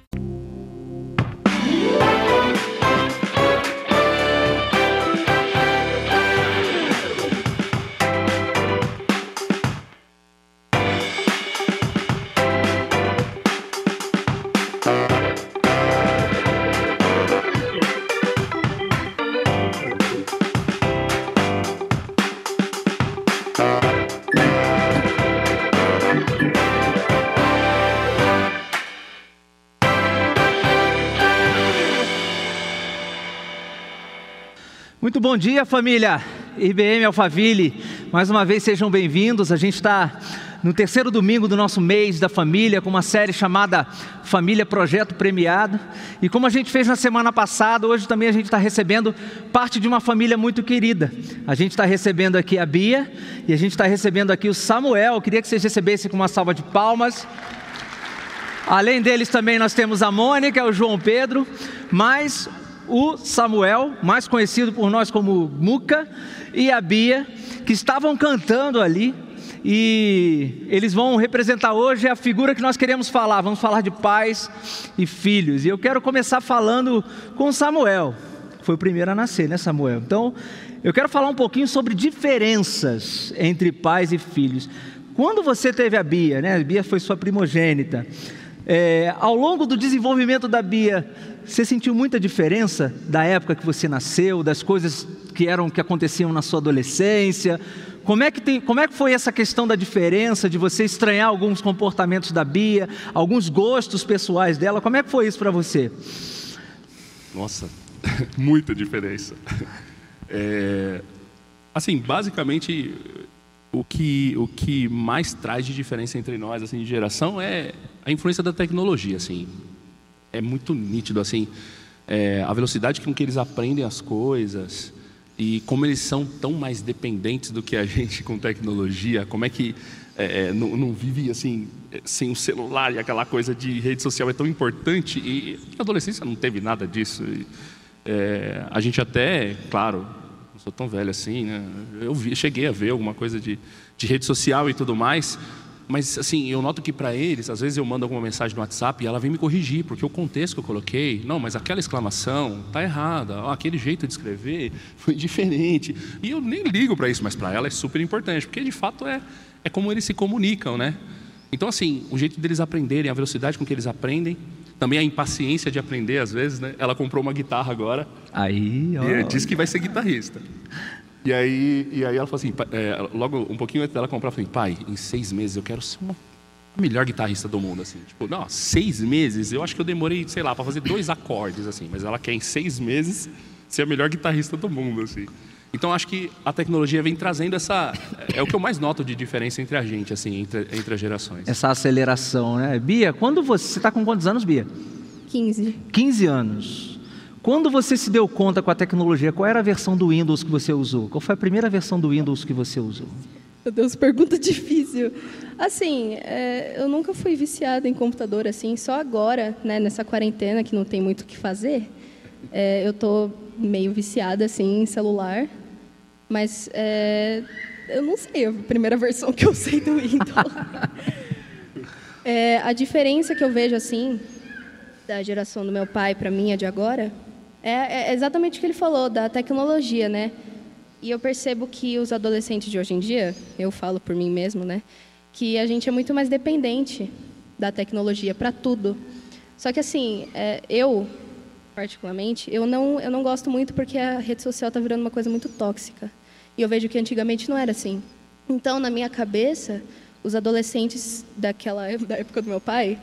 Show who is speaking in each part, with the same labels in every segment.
Speaker 1: Thank you.
Speaker 2: Muito bom dia, família IBM Alphaville. Mais uma vez sejam bem-vindos. A gente está no terceiro domingo do nosso mês da família, com uma série chamada Família Projeto Premiado. E como a gente fez na semana passada, hoje também a gente está recebendo parte de uma família muito querida. A gente está recebendo aqui a Bia e a gente está recebendo aqui o Samuel. Eu queria que vocês recebessem com uma salva de palmas. Além deles também nós temos a Mônica, o João Pedro, mas o Samuel, mais conhecido por nós como Muca, e a Bia, que estavam cantando ali. E eles vão representar hoje a figura que nós queremos falar. Vamos falar de pais e filhos. E eu quero começar falando com Samuel. Foi o primeiro a nascer, né, Samuel? Então, eu quero falar um pouquinho sobre diferenças entre pais e filhos. Quando você teve a Bia, né? A Bia foi sua primogênita. É, ao longo do desenvolvimento da Bia, você sentiu muita diferença da época que você nasceu, das coisas que eram que aconteciam na sua adolescência? Como é que, tem, como é que foi essa questão da diferença, de você estranhar alguns comportamentos da Bia, alguns gostos pessoais dela? Como é que foi isso para você?
Speaker 3: Nossa, muita diferença. É, assim, basicamente, o que, o que mais traz de diferença entre nós, assim, de geração, é a influência da tecnologia, assim. É muito nítido, assim, é, a velocidade com que eles aprendem as coisas e como eles são tão mais dependentes do que a gente com tecnologia, como é que é, é, não, não, vive assim sem o celular e aquela coisa de rede social é tão importante e a adolescência não teve nada disso. E, é, a gente até, claro, não sou tão velho assim, né? eu vi, cheguei a ver alguma coisa de, de rede social e tudo mais, mas assim, eu noto que para eles, às vezes eu mando alguma mensagem no WhatsApp e ela vem me corrigir, porque o contexto que eu coloquei, não, mas aquela exclamação tá errada, ó, aquele jeito de escrever foi diferente. E eu nem ligo para isso, mas para ela é super importante, porque de fato é, é como eles se comunicam, né? Então, assim, o jeito deles aprenderem, a velocidade com que eles aprendem, também a impaciência de aprender, às vezes, né? Ela comprou uma guitarra agora.
Speaker 2: Aí, ó.
Speaker 3: E disse que vai ser guitarrista. E aí, e aí ela falou assim, é, logo um pouquinho antes dela comprar, eu falei, pai, em seis meses eu quero ser uma a melhor guitarrista do mundo, assim. Tipo, não, seis meses, eu acho que eu demorei, sei lá, para fazer dois acordes, assim. Mas ela quer em seis meses ser a melhor guitarrista do mundo, assim. Então acho que a tecnologia vem trazendo essa é o que eu mais noto de diferença entre a gente, assim, entre, entre as gerações.
Speaker 2: Essa aceleração, né? Bia, quando você você está com quantos anos, Bia?
Speaker 4: 15.
Speaker 2: 15 anos. Quando você se deu conta com a tecnologia, qual era a versão do Windows que você usou? Qual foi a primeira versão do Windows que você usou?
Speaker 4: Meu Deus, pergunta difícil. Assim, é, eu nunca fui viciada em computador assim, só agora, né, nessa quarentena que não tem muito o que fazer, é, eu tô meio viciada assim em celular, mas é, eu não sei a primeira versão que eu sei do Windows. É, a diferença que eu vejo assim da geração do meu pai para minha de agora é, é exatamente o que ele falou da tecnologia, né? E eu percebo que os adolescentes de hoje em dia, eu falo por mim mesmo, né, que a gente é muito mais dependente da tecnologia para tudo. Só que assim, é, eu particularmente, eu não eu não gosto muito porque a rede social está virando uma coisa muito tóxica. E eu vejo que antigamente não era assim. Então, na minha cabeça, os adolescentes daquela da época do meu pai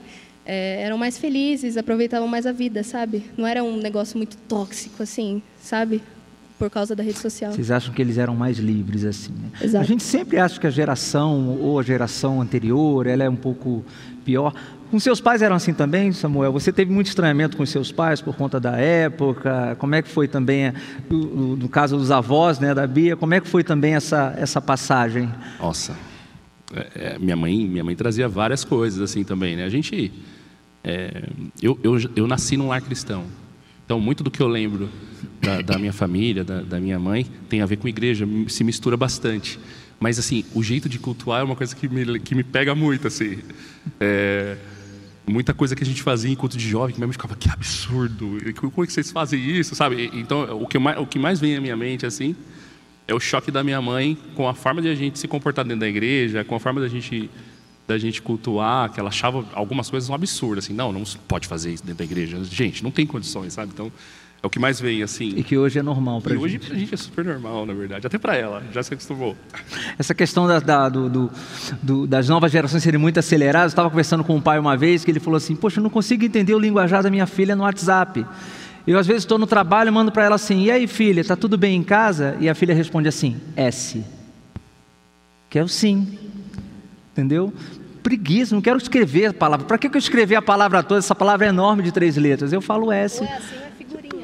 Speaker 4: é, eram mais felizes, aproveitavam mais a vida, sabe? Não era um negócio muito tóxico assim, sabe? Por causa da rede social.
Speaker 2: Vocês acham que eles eram mais livres assim? Né?
Speaker 4: Exato.
Speaker 2: A gente sempre acha que a geração ou a geração anterior ela é um pouco pior, Com seus pais eram assim também, Samuel? Você teve muito estranhamento com seus pais por conta da época? Como é que foi também, no caso dos avós, né, da Bia, como é que foi também essa, essa passagem?
Speaker 3: Nossa, é, é, minha mãe minha mãe trazia várias coisas assim também, né? A gente, é, eu, eu, eu nasci num lar cristão, então muito do que eu lembro da, da minha família, da, da minha mãe, tem a ver com igreja, se mistura bastante. Mas assim, o jeito de cultuar é uma coisa que me, que me pega muito, assim. É, muita coisa que a gente fazia enquanto de jovem, que mãe ficava, que absurdo, como é que vocês fazem isso, sabe? Então, o que, mais, o que mais vem à minha mente, assim, é o choque da minha mãe com a forma de a gente se comportar dentro da igreja, com a forma da gente da gente cultuar, que ela achava algumas coisas um absurdo, assim, não, não pode fazer isso dentro da igreja. Gente, não tem condições, sabe? Então, é o que mais vem, assim.
Speaker 2: E que hoje é normal para
Speaker 3: gente. hoje para a gente é super normal, na verdade. Até para ela, já se acostumou.
Speaker 2: Essa questão da, da, do, do, do, das novas gerações serem muito aceleradas. Eu estava conversando com um pai uma vez que ele falou assim: Poxa, eu não consigo entender o linguajar da minha filha no WhatsApp. Eu, às vezes, estou no trabalho e mando para ela assim: E aí, filha, está tudo bem em casa? E a filha responde assim: S. Que é o sim. Entendeu? Preguiça, não quero escrever a palavra. Para que eu escrever a palavra toda? Essa palavra é enorme de três letras. Eu falo S. Ou é assim,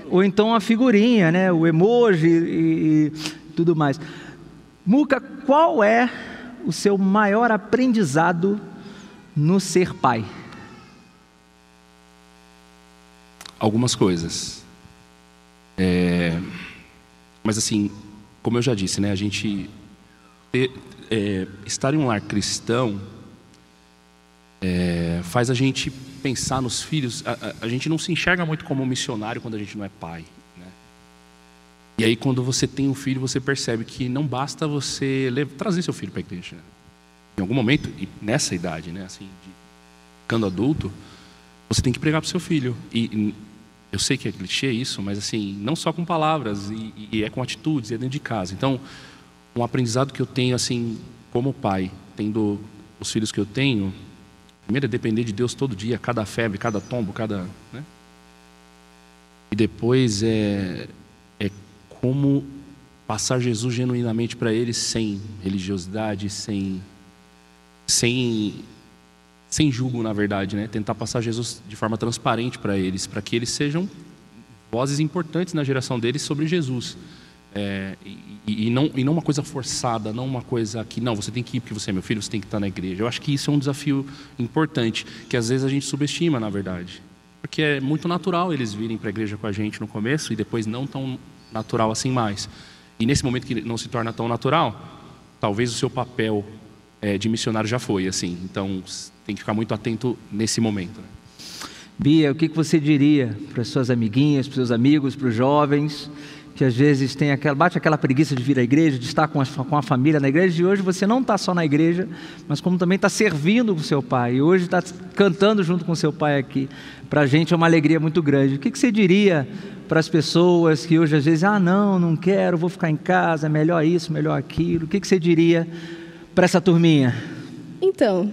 Speaker 2: ou então a figurinha, né? o emoji e, e tudo mais. Muca, qual é o seu maior aprendizado no ser pai?
Speaker 3: Algumas coisas. É, mas assim, como eu já disse, né, a gente ter, é, estar em um lar cristão é, faz a gente pensar nos filhos. A, a, a, gente não se enxerga muito como missionário quando a gente não é pai. Né? E aí, quando você tem um filho, você percebe que não basta você levar, trazer seu filho para a igreja. Em algum momento, e nessa idade, né, assim, de, ficando adulto, você tem que pregar para o seu filho. E, e, eu sei que é clichê isso, mas assim, não só com palavras, e, e é com atitudes, é dentro de casa. Então, um aprendizado que eu tenho, assim, como pai, tendo os filhos que eu tenho, Primeiro é depender de Deus todo dia, cada febre, cada tombo, cada. Né? E depois é, é como passar Jesus genuinamente para eles sem religiosidade, sem, sem, sem julgo, na verdade, né? Tentar passar Jesus de forma transparente para eles, para que eles sejam vozes importantes na geração deles sobre Jesus. É, e, e, não, e não uma coisa forçada, não uma coisa que, não, você tem que ir porque você é meu filho, você tem que estar na igreja. Eu acho que isso é um desafio importante, que às vezes a gente subestima, na verdade. Porque é muito natural eles virem para a igreja com a gente no começo e depois não tão natural assim mais. E nesse momento que não se torna tão natural, talvez o seu papel é, de missionário já foi, assim. Então, tem que ficar muito atento nesse momento. Né?
Speaker 2: Bia, o que você diria para as suas amiguinhas, para seus amigos, para os jovens que às vezes tem aquela, bate aquela preguiça de vir à igreja, de estar com a, com a família na igreja, e hoje você não está só na igreja, mas como também está servindo com seu pai, e hoje está cantando junto com seu pai aqui. Para a gente é uma alegria muito grande. O que, que você diria para as pessoas que hoje às vezes, ah, não, não quero, vou ficar em casa, melhor isso, melhor aquilo? O que, que você diria para essa turminha?
Speaker 4: Então,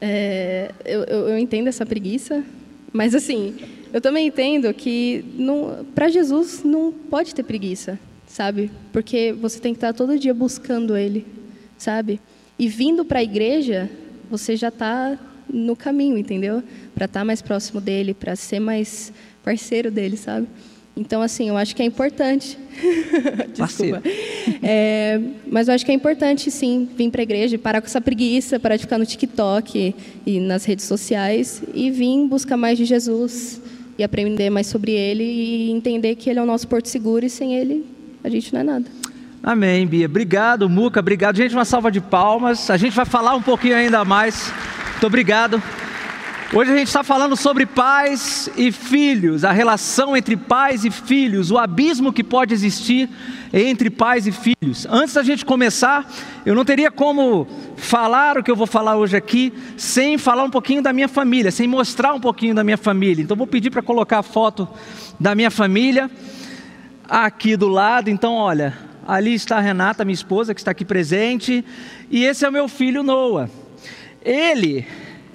Speaker 4: é, eu, eu entendo essa preguiça, mas assim, eu também entendo que para Jesus não pode ter preguiça, sabe? Porque você tem que estar todo dia buscando Ele, sabe? E vindo para a igreja, você já está no caminho, entendeu? Para estar tá mais próximo dele, para ser mais parceiro dele, sabe? Então, assim, eu acho que é importante. Desculpa. É, mas eu acho que é importante, sim, vir para a igreja, parar com essa preguiça, parar de ficar no TikTok e nas redes sociais e vir buscar mais de Jesus e aprender mais sobre ele e entender que ele é o nosso porto seguro e sem ele a gente não é nada.
Speaker 2: Amém, Bia. Obrigado, Muca. Obrigado. Gente, uma salva de palmas. A gente vai falar um pouquinho ainda mais. Muito obrigado. Hoje a gente está falando sobre pais e filhos, a relação entre pais e filhos, o abismo que pode existir entre pais e filhos. Antes da gente começar, eu não teria como falar o que eu vou falar hoje aqui sem falar um pouquinho da minha família, sem mostrar um pouquinho da minha família. Então vou pedir para colocar a foto da minha família aqui do lado. Então, olha, ali está a Renata, minha esposa, que está aqui presente, e esse é o meu filho Noah. Ele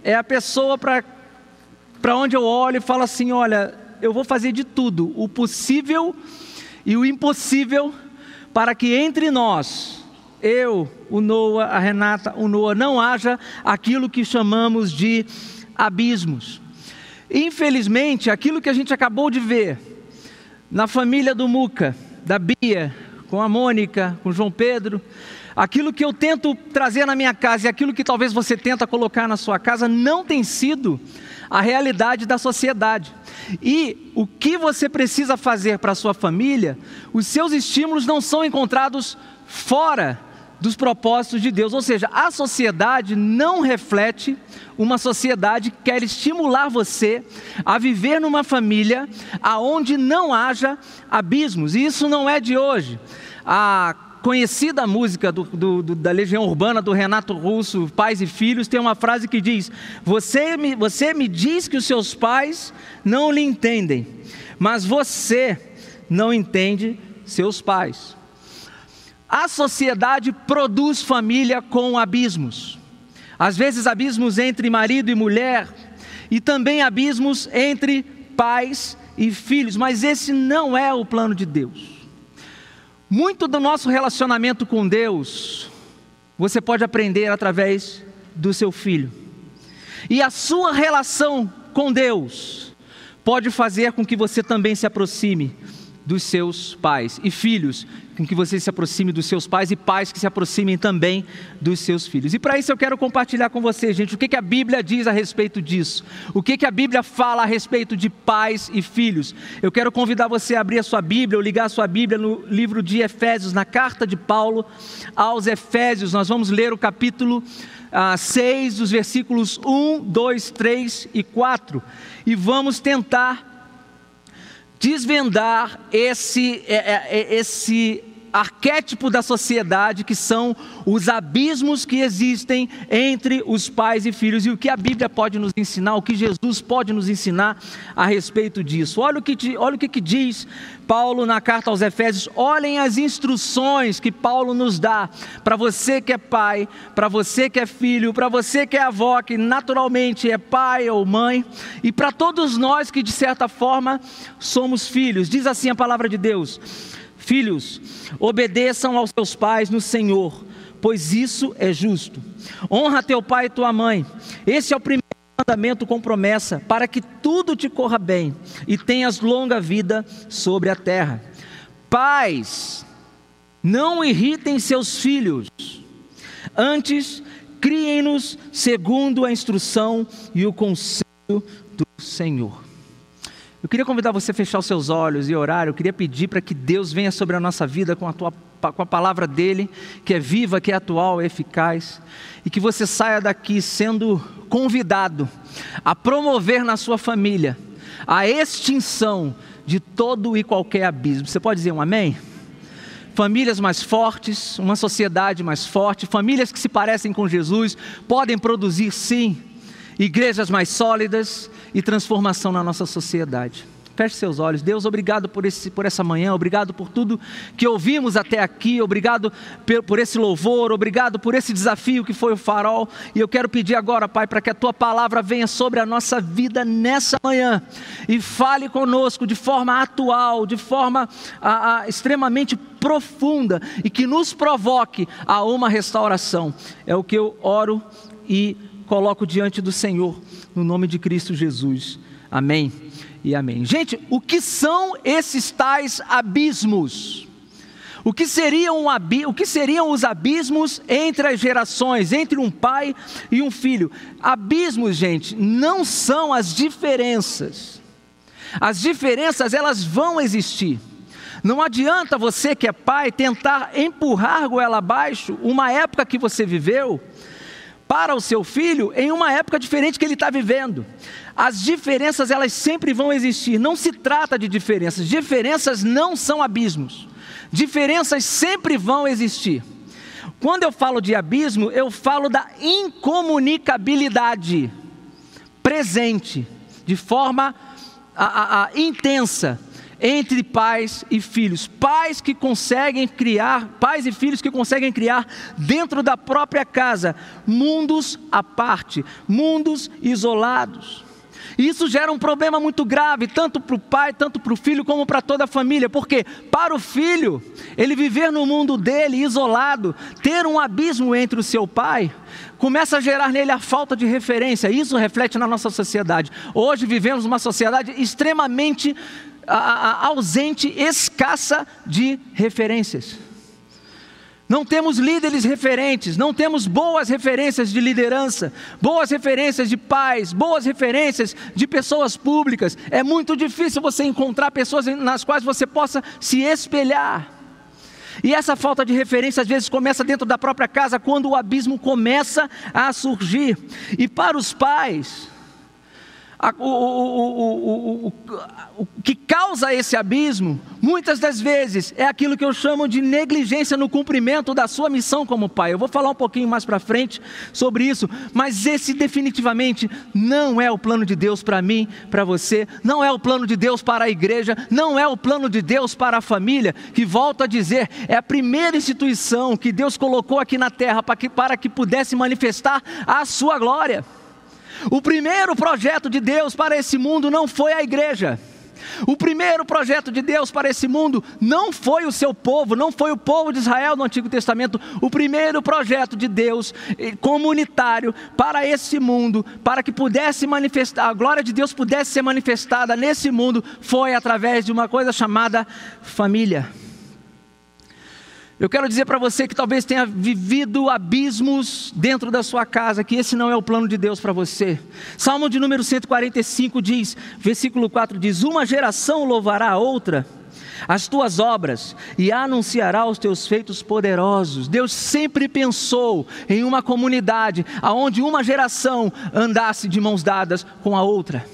Speaker 2: é a pessoa para onde eu olho e falo assim: olha, eu vou fazer de tudo, o possível e o impossível, para que entre nós, eu, o Noah, a Renata, o Noah, não haja aquilo que chamamos de abismos. Infelizmente, aquilo que a gente acabou de ver na família do Muca, da Bia, com a Mônica, com João Pedro, aquilo que eu tento trazer na minha casa e aquilo que talvez você tenta colocar na sua casa não tem sido a realidade da sociedade. E o que você precisa fazer para a sua família, os seus estímulos não são encontrados fora dos propósitos de Deus. Ou seja, a sociedade não reflete uma sociedade que quer estimular você a viver numa família aonde não haja abismos. E isso não é de hoje. A conhecida música do, do, do, da Legião Urbana do Renato Russo, Pais e Filhos, tem uma frase que diz: você me, você me diz que os seus pais não lhe entendem, mas você não entende seus pais. A sociedade produz família com abismos. Às vezes, abismos entre marido e mulher, e também abismos entre pais e filhos, mas esse não é o plano de Deus. Muito do nosso relacionamento com Deus, você pode aprender através do seu filho. E a sua relação com Deus pode fazer com que você também se aproxime dos seus pais e filhos com que você se aproxime dos seus pais e pais que se aproximem também dos seus filhos. E para isso eu quero compartilhar com você, gente, o que, que a Bíblia diz a respeito disso. O que, que a Bíblia fala a respeito de pais e filhos. Eu quero convidar você a abrir a sua Bíblia ou ligar a sua Bíblia no livro de Efésios, na carta de Paulo aos Efésios. Nós vamos ler o capítulo ah, 6, dos versículos 1, 2, 3 e 4. E vamos tentar desvendar esse, é, é, é, esse arquétipo da sociedade, que são os abismos que existem entre os pais e filhos, e o que a Bíblia pode nos ensinar, o que Jesus pode nos ensinar a respeito disso. Olha o que, olha o que, que diz Paulo na carta aos Efésios, olhem as instruções que Paulo nos dá para você que é pai, para você que é filho, para você que é avó, que naturalmente é pai ou mãe, e para todos nós que de certa forma somos filhos. Diz assim a palavra de Deus: Filhos, obedeçam aos seus pais no Senhor, pois isso é justo. Honra teu pai e tua mãe. Esse é o primeiro mandamento com promessa, para que tudo te corra bem e tenhas longa vida sobre a terra. Pais, não irritem seus filhos, antes criem-nos segundo a instrução e o conselho do Senhor. Eu queria convidar você a fechar os seus olhos e orar. Eu queria pedir para que Deus venha sobre a nossa vida com a, tua, com a palavra dele, que é viva, que é atual, é eficaz, e que você saia daqui sendo convidado a promover na sua família a extinção de todo e qualquer abismo. Você pode dizer um amém? Famílias mais fortes, uma sociedade mais forte, famílias que se parecem com Jesus, podem produzir sim igrejas mais sólidas e transformação na nossa sociedade. Feche seus olhos. Deus, obrigado por, esse, por essa manhã, obrigado por tudo que ouvimos até aqui, obrigado por, esse louvor, obrigado por esse desafio que foi o farol. E eu quero pedir agora, Pai, para que a tua palavra venha sobre a nossa vida nessa manhã e fale conosco de forma atual, de forma a, a, extremamente profunda e que nos provoque a uma restauração. É o que eu oro e coloco diante do Senhor, no nome de Cristo Jesus. Amém e amém. Gente, o que são esses tais abismos? O que, seriam o que seriam os abismos entre as gerações, entre um pai e um filho? Abismos, gente, não são as diferenças. As diferenças, elas vão existir. Não adianta você que é pai tentar empurrar goela abaixo uma época que você viveu para o seu filho em uma época diferente que ele está vivendo. As diferenças elas sempre vão existir. Não se trata de diferenças. Diferenças não são abismos. Diferenças sempre vão existir. Quando eu falo de abismo, eu falo da incomunicabilidade presente, de forma a, a, a, intensa entre pais e filhos. Pais que conseguem criar, pais e filhos que conseguem criar dentro da própria casa mundos à parte, mundos isolados. E isso gera um problema muito grave, tanto para o pai, tanto para o filho, como para toda a família. Porque para o filho, ele viver no mundo dele, isolado, ter um abismo entre o seu pai, começa a gerar nele a falta de referência. Isso reflete na nossa sociedade. Hoje vivemos uma sociedade extremamente ausente, escassa de referências. Não temos líderes referentes, não temos boas referências de liderança, boas referências de pais, boas referências de pessoas públicas. É muito difícil você encontrar pessoas nas quais você possa se espelhar. E essa falta de referência às vezes começa dentro da própria casa, quando o abismo começa a surgir. E para os pais, o, o, o, o, que causa esse abismo, muitas das vezes, é aquilo que eu chamo de negligência no cumprimento da sua missão como pai. Eu vou falar um pouquinho mais para frente sobre isso, mas esse definitivamente não é o plano de Deus para mim, para você, não é o plano de Deus para a igreja, não é o plano de Deus para a família, que volto a dizer, é a primeira instituição que Deus colocou aqui na terra para que, para que pudesse manifestar a sua glória. O primeiro projeto de Deus para esse mundo não foi a igreja. O primeiro projeto de Deus para esse mundo não foi o seu povo, não foi o povo de Israel no Antigo Testamento. O primeiro projeto de Deus eh, comunitário para esse mundo, para que pudesse manifestar, a glória de Deus pudesse ser manifestada nesse mundo, foi através de uma coisa chamada família. Eu quero dizer para você que talvez tenha vivido abismos dentro da sua casa, que esse não é o plano de Deus para você. Salmo de número 145 diz, versículo 4 diz: Uma geração louvará a outra as tuas obras e anunciará os teus feitos poderosos. Deus sempre pensou em uma comunidade aonde uma geração andasse de mãos dadas com a outra.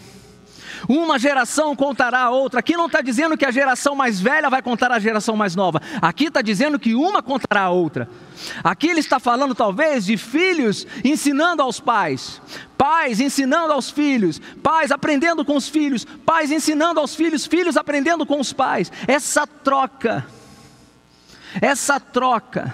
Speaker 2: Uma geração contará a outra. Aqui não está dizendo que a geração mais velha vai contar a geração mais nova. Aqui está dizendo que uma contará a outra. Aqui ele está falando, talvez, de filhos ensinando aos pais, pais ensinando aos filhos, pais aprendendo com os filhos, pais ensinando aos filhos, filhos aprendendo com os pais. Essa troca, essa troca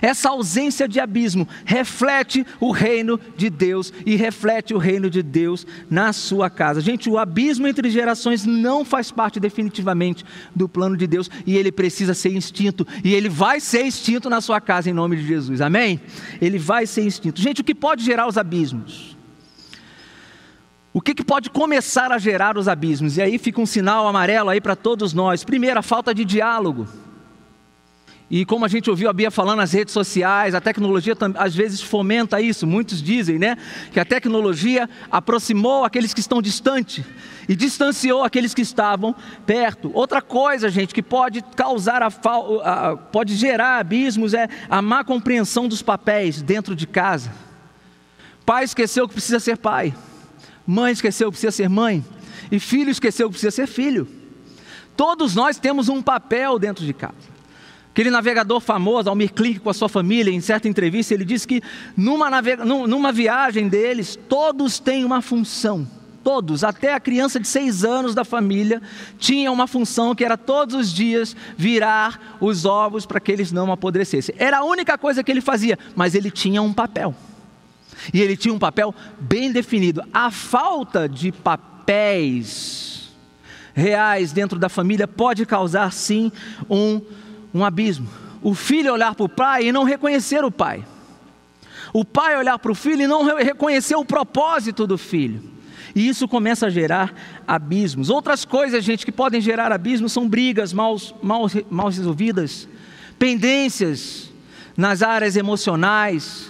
Speaker 2: essa ausência de abismo reflete o reino de Deus e reflete o reino de Deus na sua casa. Gente, o abismo entre gerações não faz parte definitivamente do plano de Deus e ele precisa ser extinto e ele vai ser extinto na sua casa em nome de Jesus. Amém? Ele vai ser extinto. Gente, o que pode gerar os abismos? O que, que, pode começar a gerar os abismos? E aí fica um sinal amarelo aí para todos nós. Primeiro, a falta de diálogo. E como a gente ouviu a Bia falando nas redes sociais, a tecnologia às vezes fomenta isso. Muitos dizem, né, que a tecnologia aproximou aqueles que estão distantes e distanciou aqueles que estavam perto. Outra coisa, gente, que pode causar a, a pode gerar abismos é a má compreensão dos papéis dentro de casa. Pai esqueceu que precisa ser pai. Mãe esqueceu que precisa ser mãe. E filho esqueceu que precisa ser filho. Todos nós temos um papel dentro de casa. Aquele navegador famoso, Almir Klink, com a sua família, em certa entrevista, ele disse que numa, navega... numa viagem deles, todos têm uma função. Todos, até a criança de seis anos da família, tinha uma função que era todos os dias virar os ovos para que eles não apodrecessem. Era a única coisa que ele fazia, mas ele tinha um papel. E ele tinha um papel bem definido. A falta de papéis reais dentro da família pode causar, sim, um um abismo. O filho olhar para o pai e não reconhecer o pai. O pai olhar para o filho e não reconhecer o propósito do filho. E isso começa a gerar abismos. Outras coisas, gente, que podem gerar abismos são brigas mal, mal, mal resolvidas, pendências nas áreas emocionais.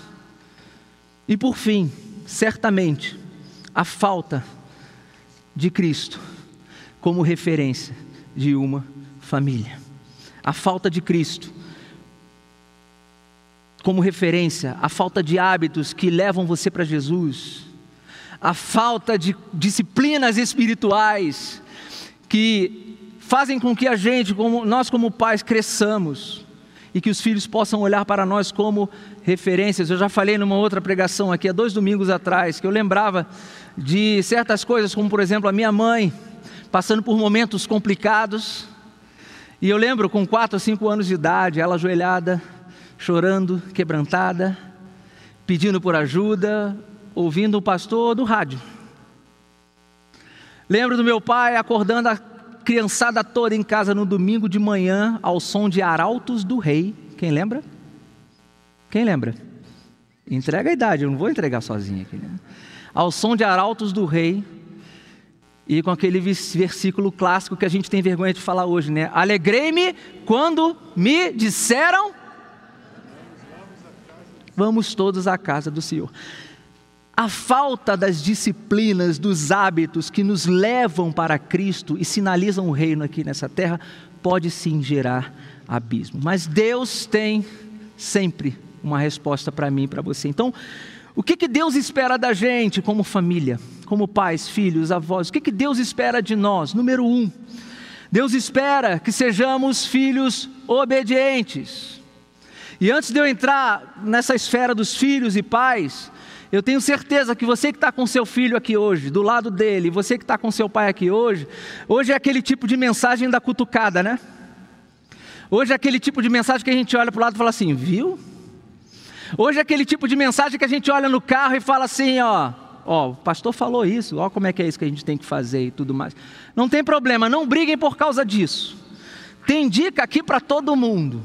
Speaker 2: E por fim, certamente, a falta de Cristo como referência de uma família a falta de Cristo como referência, a falta de hábitos que levam você para Jesus, a falta de disciplinas espirituais que fazem com que a gente, como nós como pais, cresçamos e que os filhos possam olhar para nós como referências. Eu já falei numa outra pregação aqui há dois domingos atrás que eu lembrava de certas coisas, como por exemplo a minha mãe passando por momentos complicados e eu lembro com quatro ou cinco anos de idade, ela ajoelhada, chorando, quebrantada, pedindo por ajuda, ouvindo o pastor do rádio. Lembro do meu pai acordando a criançada toda em casa no domingo de manhã ao som de arautos do rei. Quem lembra? Quem lembra? Entrega a idade, eu não vou entregar sozinho aqui. Né? Ao som de arautos do rei e com aquele versículo clássico que a gente tem vergonha de falar hoje, né? Alegrei-me quando me disseram: Vamos todos à casa do Senhor. A falta das disciplinas, dos hábitos que nos levam para Cristo e sinalizam o reino aqui nessa terra, pode sim gerar abismo. Mas Deus tem sempre uma resposta para mim e para você. Então, o que, que Deus espera da gente como família, como pais, filhos, avós? O que, que Deus espera de nós? Número um, Deus espera que sejamos filhos obedientes. E antes de eu entrar nessa esfera dos filhos e pais, eu tenho certeza que você que está com seu filho aqui hoje, do lado dele, você que está com seu pai aqui hoje, hoje é aquele tipo de mensagem da cutucada, né? Hoje é aquele tipo de mensagem que a gente olha para o lado e fala assim, viu? Hoje é aquele tipo de mensagem que a gente olha no carro e fala assim, ó, ó, o pastor falou isso, ó como é que é isso que a gente tem que fazer e tudo mais. Não tem problema, não briguem por causa disso. Tem dica aqui para todo mundo.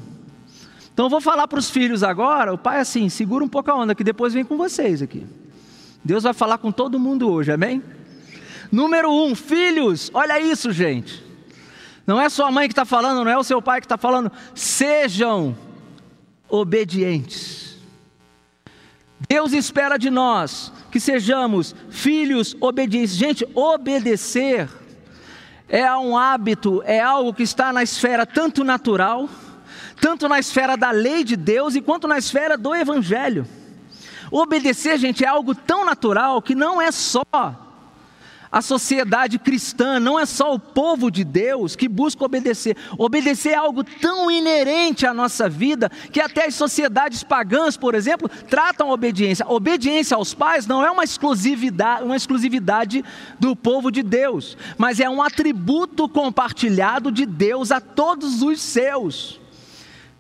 Speaker 2: Então eu vou falar para os filhos agora, o pai assim, segura um pouco a onda que depois vem com vocês aqui. Deus vai falar com todo mundo hoje, amém? Número um, filhos, olha isso, gente. Não é sua mãe que está falando, não é o seu pai que está falando. Sejam obedientes. Deus espera de nós que sejamos filhos obedientes. Gente, obedecer é um hábito, é algo que está na esfera tanto natural, tanto na esfera da lei de Deus e quanto na esfera do evangelho. Obedecer, gente, é algo tão natural que não é só a sociedade cristã não é só o povo de Deus que busca obedecer. Obedecer é algo tão inerente à nossa vida que até as sociedades pagãs, por exemplo, tratam a obediência. Obediência aos pais não é uma exclusividade, uma exclusividade do povo de Deus, mas é um atributo compartilhado de Deus a todos os seus.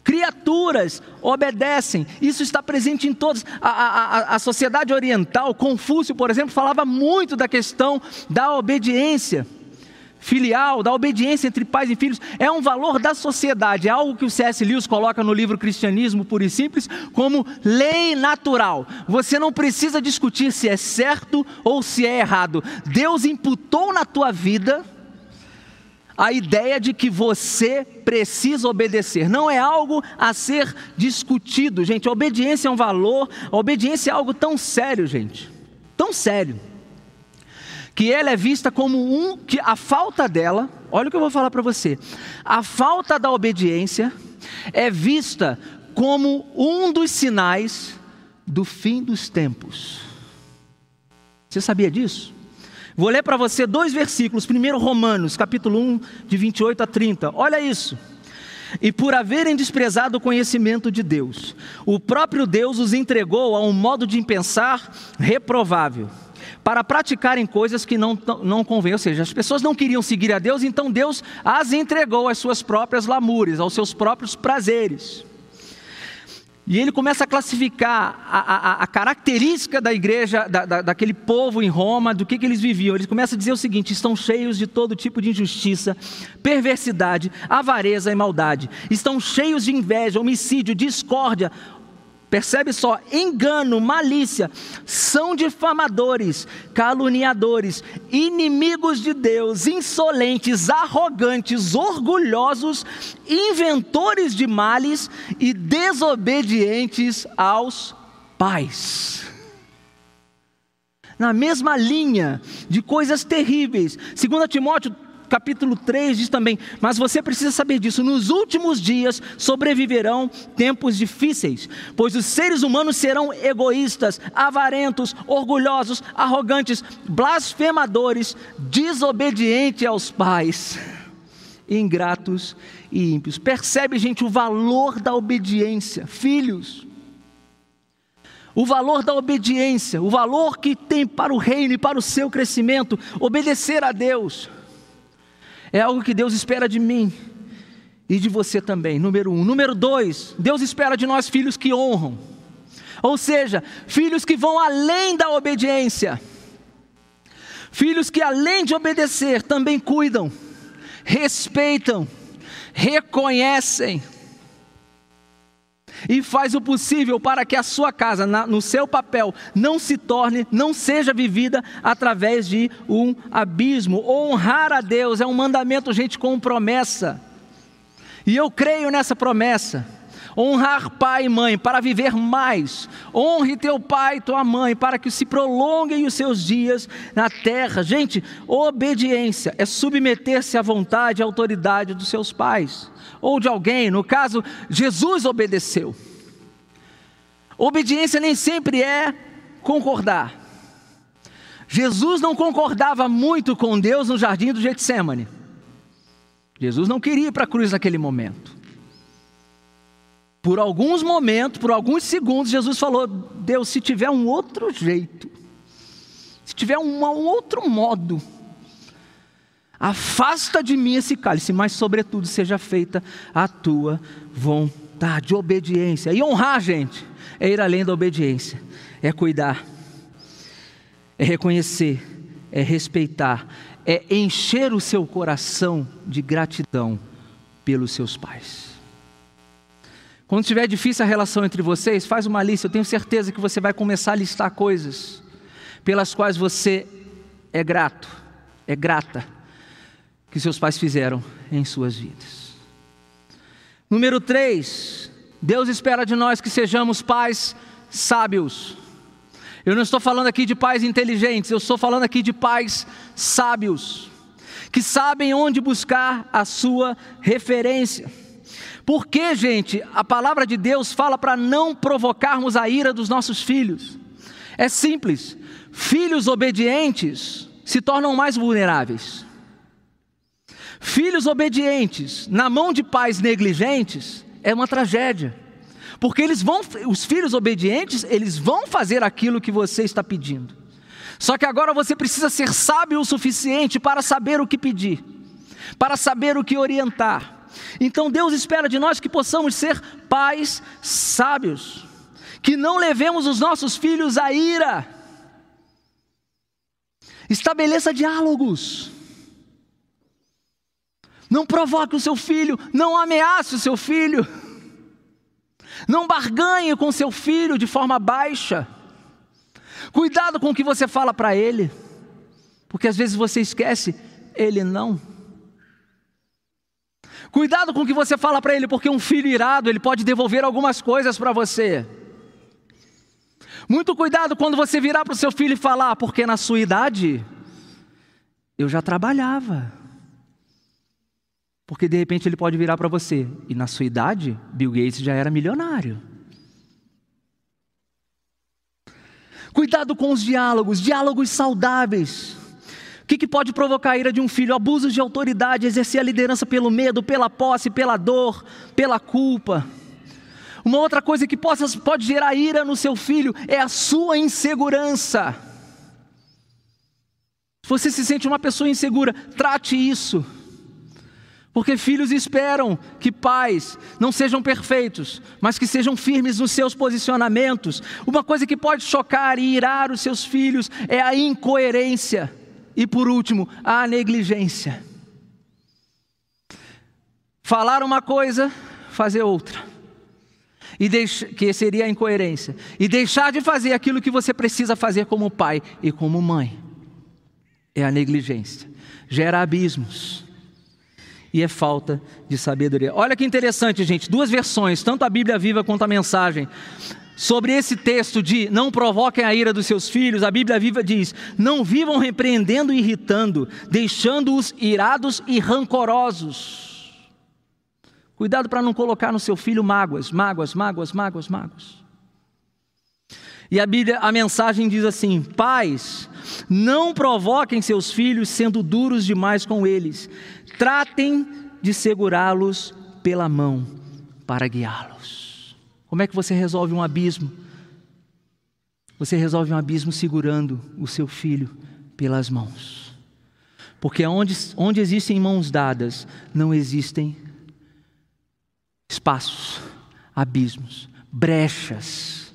Speaker 2: Criaturas obedecem, isso está presente em todos. A, a, a, sociedade oriental, Confúcio, por exemplo, falava muito da questão da obediência filial, da obediência entre pais e filhos. É um valor da sociedade, é algo que o C.S. Lewis coloca no livro Cristianismo Puro e Simples como lei natural. Você não precisa discutir se é certo ou se é errado. Deus imputou na tua vida a ideia de que você precisa obedecer. Não é algo a ser discutido, gente. A obediência é um valor, a obediência é algo tão sério, gente. Tão sério. Que ela é vista como um que a falta dela, olha o que eu vou falar para você. A falta da obediência é vista como um dos sinais do fim dos tempos. Você sabia disso? Vou ler para você dois versículos. Primeiro, Romanos, capítulo 1, de 28 a 30. Olha isso. E por haverem desprezado o conhecimento de Deus, o próprio Deus os entregou a um modo de pensar reprovável, para praticarem coisas que não, não convêm. Ou seja, as pessoas não queriam seguir a Deus, então Deus as entregou às suas próprias lamúrias, aos seus próprios prazeres. E ele começa a classificar a, a, a característica da igreja, da, da, daquele povo em Roma, do que, que eles viviam. Ele começa a dizer o seguinte: estão cheios de todo tipo de injustiça, perversidade, avareza e maldade. Estão cheios de inveja, homicídio, discórdia, Percebe só, engano, malícia, são difamadores, caluniadores, inimigos de Deus, insolentes, arrogantes, orgulhosos, inventores de males e desobedientes aos pais. Na mesma linha de coisas terríveis. 2 Timóteo capítulo 3 diz também: Mas você precisa saber disso, nos últimos dias sobreviverão tempos difíceis, pois os seres humanos serão egoístas, avarentos, orgulhosos, arrogantes, blasfemadores, desobedientes aos pais, ingratos e ímpios. Percebe, gente, o valor da obediência, filhos. O valor da obediência, o valor que tem para o reino e para o seu crescimento, obedecer a Deus. É algo que Deus espera de mim e de você também. Número um. Número dois, Deus espera de nós filhos que honram. Ou seja, filhos que vão além da obediência. Filhos que, além de obedecer, também cuidam, respeitam, reconhecem e faz o possível para que a sua casa, na, no seu papel, não se torne, não seja vivida através de um abismo. Honrar a Deus é um mandamento, gente, com promessa. E eu creio nessa promessa. Honrar pai e mãe para viver mais. Honre teu pai e tua mãe para que se prolonguem os seus dias na terra. Gente, obediência é submeter-se à vontade e à autoridade dos seus pais ou de alguém. No caso, Jesus obedeceu. Obediência nem sempre é concordar. Jesus não concordava muito com Deus no jardim do Getsemane. Jesus não queria ir para a cruz naquele momento. Por alguns momentos, por alguns segundos, Jesus falou: Deus, se tiver um outro jeito, se tiver um, um outro modo, afasta de mim esse cálice, mas sobretudo seja feita a tua vontade, obediência. E honrar, gente, é ir além da obediência, é cuidar, é reconhecer, é respeitar, é encher o seu coração de gratidão pelos seus pais. Quando estiver difícil a relação entre vocês, faz uma lista. Eu tenho certeza que você vai começar a listar coisas pelas quais você é grato, é grata, que seus pais fizeram em suas vidas. Número 3, Deus espera de nós que sejamos pais sábios. Eu não estou falando aqui de pais inteligentes, eu estou falando aqui de pais sábios, que sabem onde buscar a sua referência. Porque, gente, a palavra de Deus fala para não provocarmos a ira dos nossos filhos. É simples. Filhos obedientes se tornam mais vulneráveis. Filhos obedientes na mão de pais negligentes é uma tragédia. Porque eles vão, os filhos obedientes, eles vão fazer aquilo que você está pedindo. Só que agora você precisa ser sábio o suficiente para saber o que pedir, para saber o que orientar. Então Deus espera de nós que possamos ser pais sábios, que não levemos os nossos filhos à ira. Estabeleça diálogos. Não provoque o seu filho, não ameace o seu filho. Não barganhe com seu filho de forma baixa. Cuidado com o que você fala para ele, porque às vezes você esquece, ele não. Cuidado com o que você fala para ele, porque um filho irado, ele pode devolver algumas coisas para você. Muito cuidado quando você virar para o seu filho e falar, porque na sua idade eu já trabalhava. Porque de repente ele pode virar para você, e na sua idade, Bill Gates já era milionário. Cuidado com os diálogos, diálogos saudáveis. O que, que pode provocar a ira de um filho? Abusos de autoridade, exercer a liderança pelo medo, pela posse, pela dor, pela culpa. Uma outra coisa que possa, pode gerar ira no seu filho é a sua insegurança. Se você se sente uma pessoa insegura, trate isso. Porque filhos esperam que pais não sejam perfeitos, mas que sejam firmes nos seus posicionamentos. Uma coisa que pode chocar e irar os seus filhos é a incoerência. E por último, a negligência. Falar uma coisa, fazer outra. E deixa, que seria a incoerência. E deixar de fazer aquilo que você precisa fazer como pai e como mãe. É a negligência. Gera abismos. E é falta de sabedoria. Olha que interessante, gente. Duas versões, tanto a Bíblia viva quanto a mensagem sobre esse texto de não provoquem a ira dos seus filhos, a Bíblia Viva diz: não vivam repreendendo e irritando, deixando-os irados e rancorosos. Cuidado para não colocar no seu filho mágoas, mágoas, mágoas, mágoas, mágoas. E a Bíblia, a mensagem diz assim: Pais, não provoquem seus filhos sendo duros demais com eles. Tratem de segurá-los pela mão para guiá-los. Como é que você resolve um abismo? Você resolve um abismo segurando o seu filho pelas mãos. Porque onde, onde existem mãos dadas, não existem espaços, abismos, brechas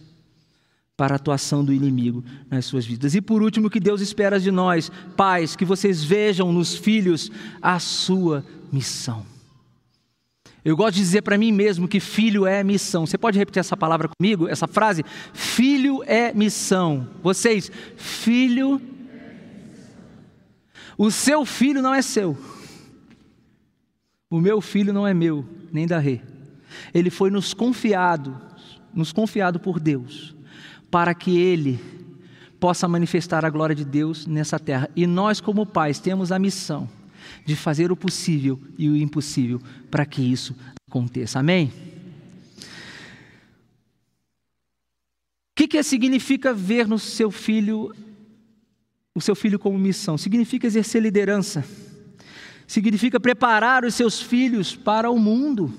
Speaker 2: para a atuação do inimigo nas suas vidas. E por último, que Deus espera de nós, pais, que vocês vejam nos filhos a sua missão. Eu gosto de dizer para mim mesmo que filho é missão. Você pode repetir essa palavra comigo, essa frase? Filho é missão. Vocês, filho. O seu filho não é seu. O meu filho não é meu, nem da rei. Ele foi nos confiado, nos confiado por Deus, para que ele possa manifestar a glória de Deus nessa terra. E nós, como pais, temos a missão de fazer o possível e o impossível para que isso aconteça. Amém? O que, que significa ver no seu filho o seu filho como missão? Significa exercer liderança. Significa preparar os seus filhos para o mundo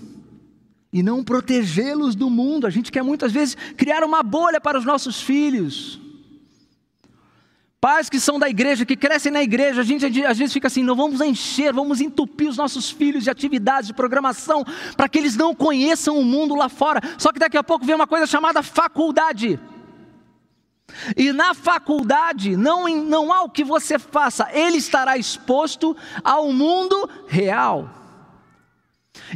Speaker 2: e não protegê-los do mundo. A gente quer muitas vezes criar uma bolha para os nossos filhos. Pais que são da igreja, que crescem na igreja, a gente às vezes fica assim: não vamos encher, vamos entupir os nossos filhos de atividades, de programação, para que eles não conheçam o mundo lá fora. Só que daqui a pouco vem uma coisa chamada faculdade. E na faculdade não, não há o que você faça, ele estará exposto ao mundo real.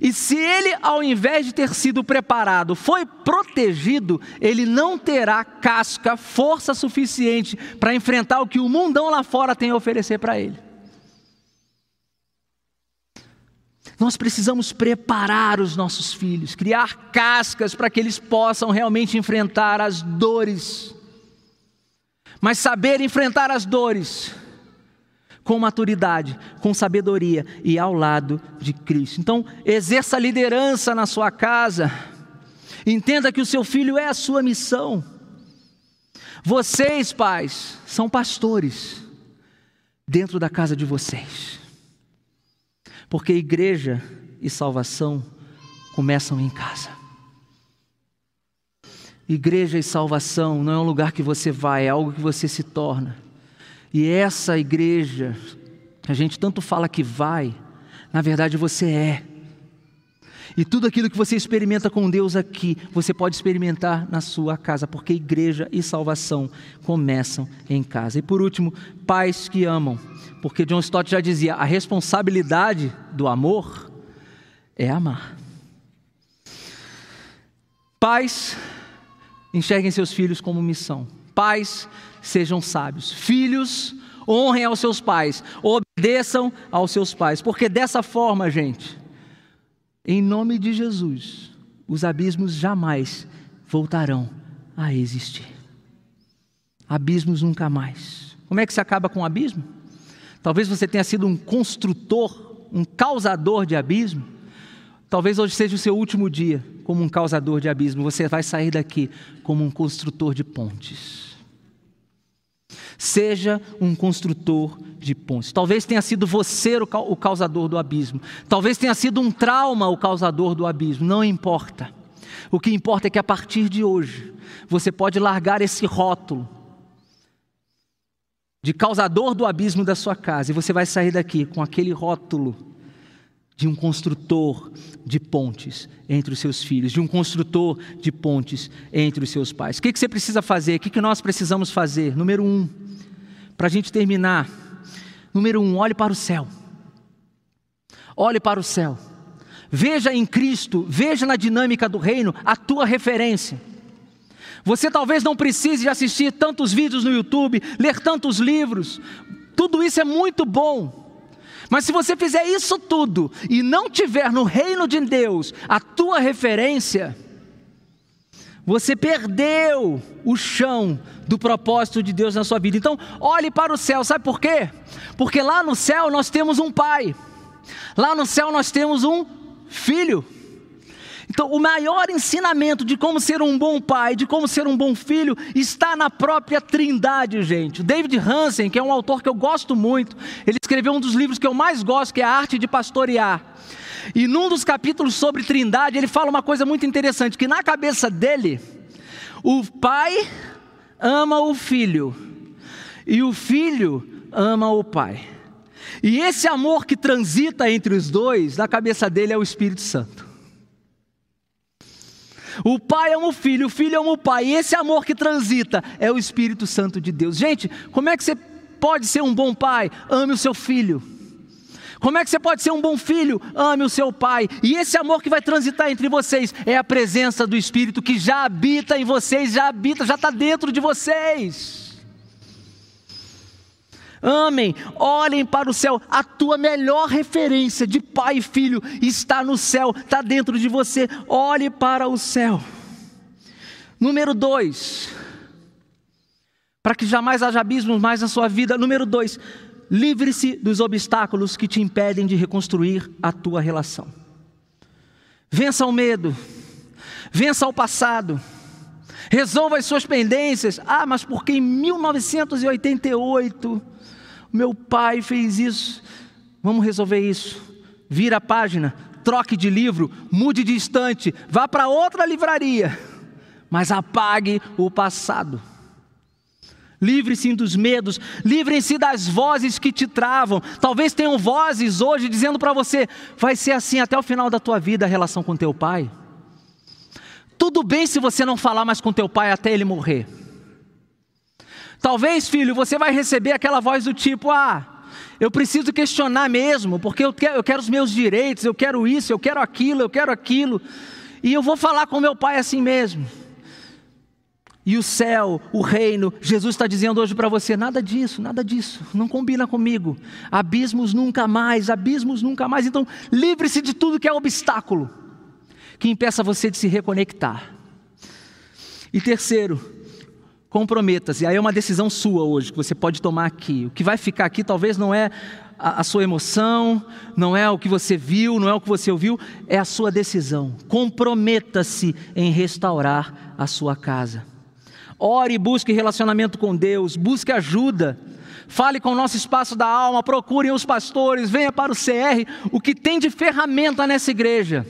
Speaker 2: E se ele, ao invés de ter sido preparado, foi protegido, ele não terá casca, força suficiente para enfrentar o que o mundão lá fora tem a oferecer para ele. Nós precisamos preparar os nossos filhos, criar cascas para que eles possam realmente enfrentar as dores. Mas saber enfrentar as dores com maturidade, com sabedoria e ao lado de Cristo. Então, exerça liderança na sua casa. Entenda que o seu filho é a sua missão. Vocês, pais, são pastores dentro da casa de vocês. Porque igreja e salvação começam em casa. Igreja e salvação não é um lugar que você vai, é algo que você se torna. E essa igreja, a gente tanto fala que vai, na verdade você é. E tudo aquilo que você experimenta com Deus aqui, você pode experimentar na sua casa, porque igreja e salvação começam em casa. E por último, pais que amam, porque John Stott já dizia: a responsabilidade do amor é amar. Pais, enxerguem seus filhos como missão. Pais, sejam sábios. Filhos, honrem aos seus pais, obedeçam aos seus pais, porque dessa forma, gente, em nome de Jesus, os abismos jamais voltarão a existir. Abismos nunca mais. Como é que se acaba com o abismo? Talvez você tenha sido um construtor, um causador de abismo. Talvez hoje seja o seu último dia como um causador de abismo. Você vai sair daqui como um construtor de pontes. Seja um construtor de pontes. Talvez tenha sido você o causador do abismo. Talvez tenha sido um trauma o causador do abismo. Não importa. O que importa é que a partir de hoje você pode largar esse rótulo de causador do abismo da sua casa e você vai sair daqui com aquele rótulo de um construtor de pontes entre os seus filhos, de um construtor de pontes entre os seus pais. O que, você precisa fazer? O que nós precisamos fazer? Número um, para a gente terminar. Número um, olhe para o céu. Olhe para o céu. Veja em Cristo, veja na dinâmica do reino a tua referência. Você talvez não precise assistir tantos vídeos no YouTube, ler tantos livros. Tudo isso é muito bom. Mas se você fizer isso tudo e não tiver no reino de Deus a tua referência, você perdeu o chão do propósito de Deus na sua vida. Então, olhe para o céu, sabe por quê? Porque lá no céu nós temos um pai, lá no céu nós temos um filho. Então, o maior ensinamento de como ser um bom pai, de como ser um bom filho, está na própria Trindade, gente. David Hansen, que é um autor que eu gosto muito, ele escreveu um dos livros que eu mais gosto, que é A Arte de Pastorear. E num dos capítulos sobre Trindade, ele fala uma coisa muito interessante: que na cabeça dele, o pai ama o filho, e o filho ama o pai. E esse amor que transita entre os dois, na cabeça dele é o Espírito Santo. O pai ama o filho, o filho ama o pai, e esse amor que transita é o Espírito Santo de Deus. Gente, como é que você pode ser um bom pai? Ame o seu filho. Como é que você pode ser um bom filho? Ame o seu pai. E esse amor que vai transitar entre vocês é a presença do Espírito que já habita em vocês, já habita, já está dentro de vocês. Amem, olhem para o céu. A tua melhor referência de pai e filho está no céu, está dentro de você. Olhe para o céu. Número dois, para que jamais haja abismos mais na sua vida. Número dois, livre-se dos obstáculos que te impedem de reconstruir a tua relação. Vença o medo, vença o passado, resolva as suas pendências. Ah, mas porque em 1988 meu pai fez isso. Vamos resolver isso. Vira a página, troque de livro, mude de estante, vá para outra livraria, mas apague o passado. Livre-se dos medos, livrem-se das vozes que te travam. Talvez tenham vozes hoje dizendo para você: vai ser assim até o final da tua vida a relação com teu pai. Tudo bem se você não falar mais com teu pai até ele morrer. Talvez, filho, você vai receber aquela voz do tipo: ah, eu preciso questionar mesmo, porque eu quero, eu quero os meus direitos, eu quero isso, eu quero aquilo, eu quero aquilo, e eu vou falar com meu pai assim mesmo. E o céu, o reino, Jesus está dizendo hoje para você: nada disso, nada disso, não combina comigo. Abismos nunca mais, abismos nunca mais. Então, livre-se de tudo que é obstáculo que impeça você de se reconectar. E terceiro, comprometa-se. Aí é uma decisão sua hoje que você pode tomar aqui. O que vai ficar aqui talvez não é a, a, sua emoção, não é o que você viu, não é o que você ouviu, é a sua decisão. Comprometa-se em restaurar a sua casa. Ore e busque relacionamento com Deus, busque ajuda. Fale com o nosso espaço da alma, procurem os pastores, venha para o CR, o que tem de ferramenta nessa igreja.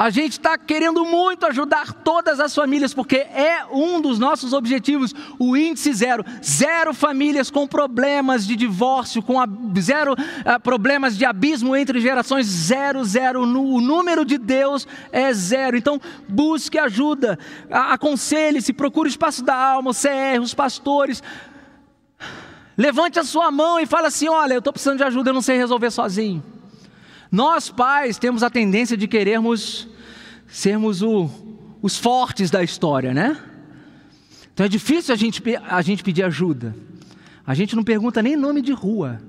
Speaker 2: A gente está querendo muito ajudar todas as famílias, porque é um dos nossos objetivos, o índice zero. Zero famílias com problemas de divórcio, com zero uh, problemas de abismo entre gerações, zero, zero. O número de Deus é zero. Então, busque ajuda, aconselhe-se, procure o espaço da alma, o CR, os pastores. Levante a sua mão e fale assim: Olha, eu estou precisando de ajuda, eu não sei resolver sozinho. Nós pais temos a tendência de querermos sermos o, os fortes da história, né? Então é difícil a gente, a gente pedir ajuda. A gente não pergunta nem nome de rua.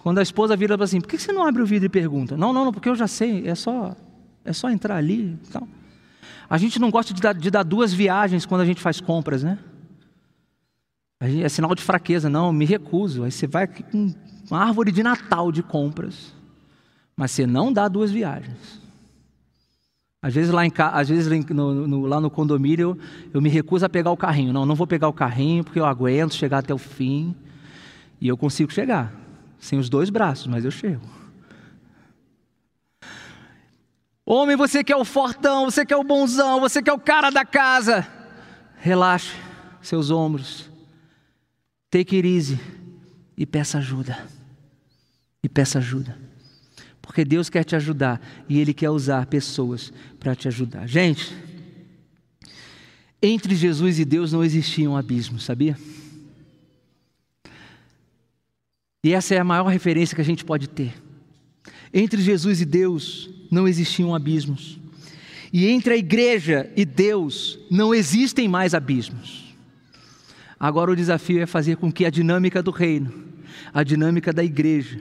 Speaker 2: Quando a esposa vira para assim, por que você não abre o vidro e pergunta? Não, não, não, porque eu já sei, é só, é só entrar ali. Então. A gente não gosta de dar, de dar duas viagens quando a gente faz compras, né? É sinal de fraqueza, não, me recuso. Aí você vai com uma árvore de Natal de compras, mas você não dá duas viagens. Às vezes lá, em, às vezes no, no, lá no condomínio eu, eu me recuso a pegar o carrinho. Não, não vou pegar o carrinho porque eu aguento chegar até o fim e eu consigo chegar sem os dois braços, mas eu chego. Homem, você que é o fortão, você que é o bonzão, você que é o cara da casa, relaxe seus ombros, take it easy e peça ajuda e peça ajuda. Porque Deus quer te ajudar e Ele quer usar pessoas para te ajudar. Gente, entre Jesus e Deus não existia um abismo, sabia? E essa é a maior referência que a gente pode ter. Entre Jesus e Deus não existiam abismos. E entre a igreja e Deus não existem mais abismos. Agora o desafio é fazer com que a dinâmica do reino, a dinâmica da igreja,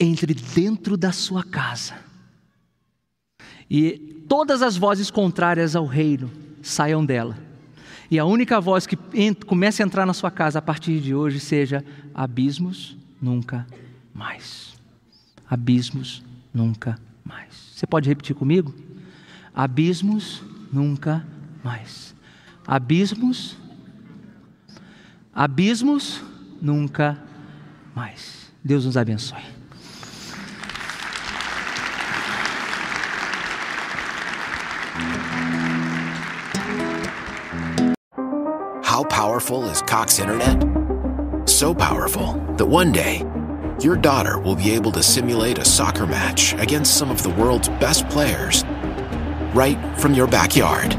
Speaker 2: entre dentro da sua casa. E todas as vozes contrárias ao reino saiam dela. E a única voz que comece a entrar na sua casa a partir de hoje seja: abismos nunca mais. Abismos nunca mais. Você pode repetir comigo? Abismos nunca mais. Abismos, abismos nunca mais. Deus nos abençoe.
Speaker 5: How powerful is Cox Internet? So powerful that one day, your daughter will be able to simulate a soccer match against some of the world's best players right from your backyard.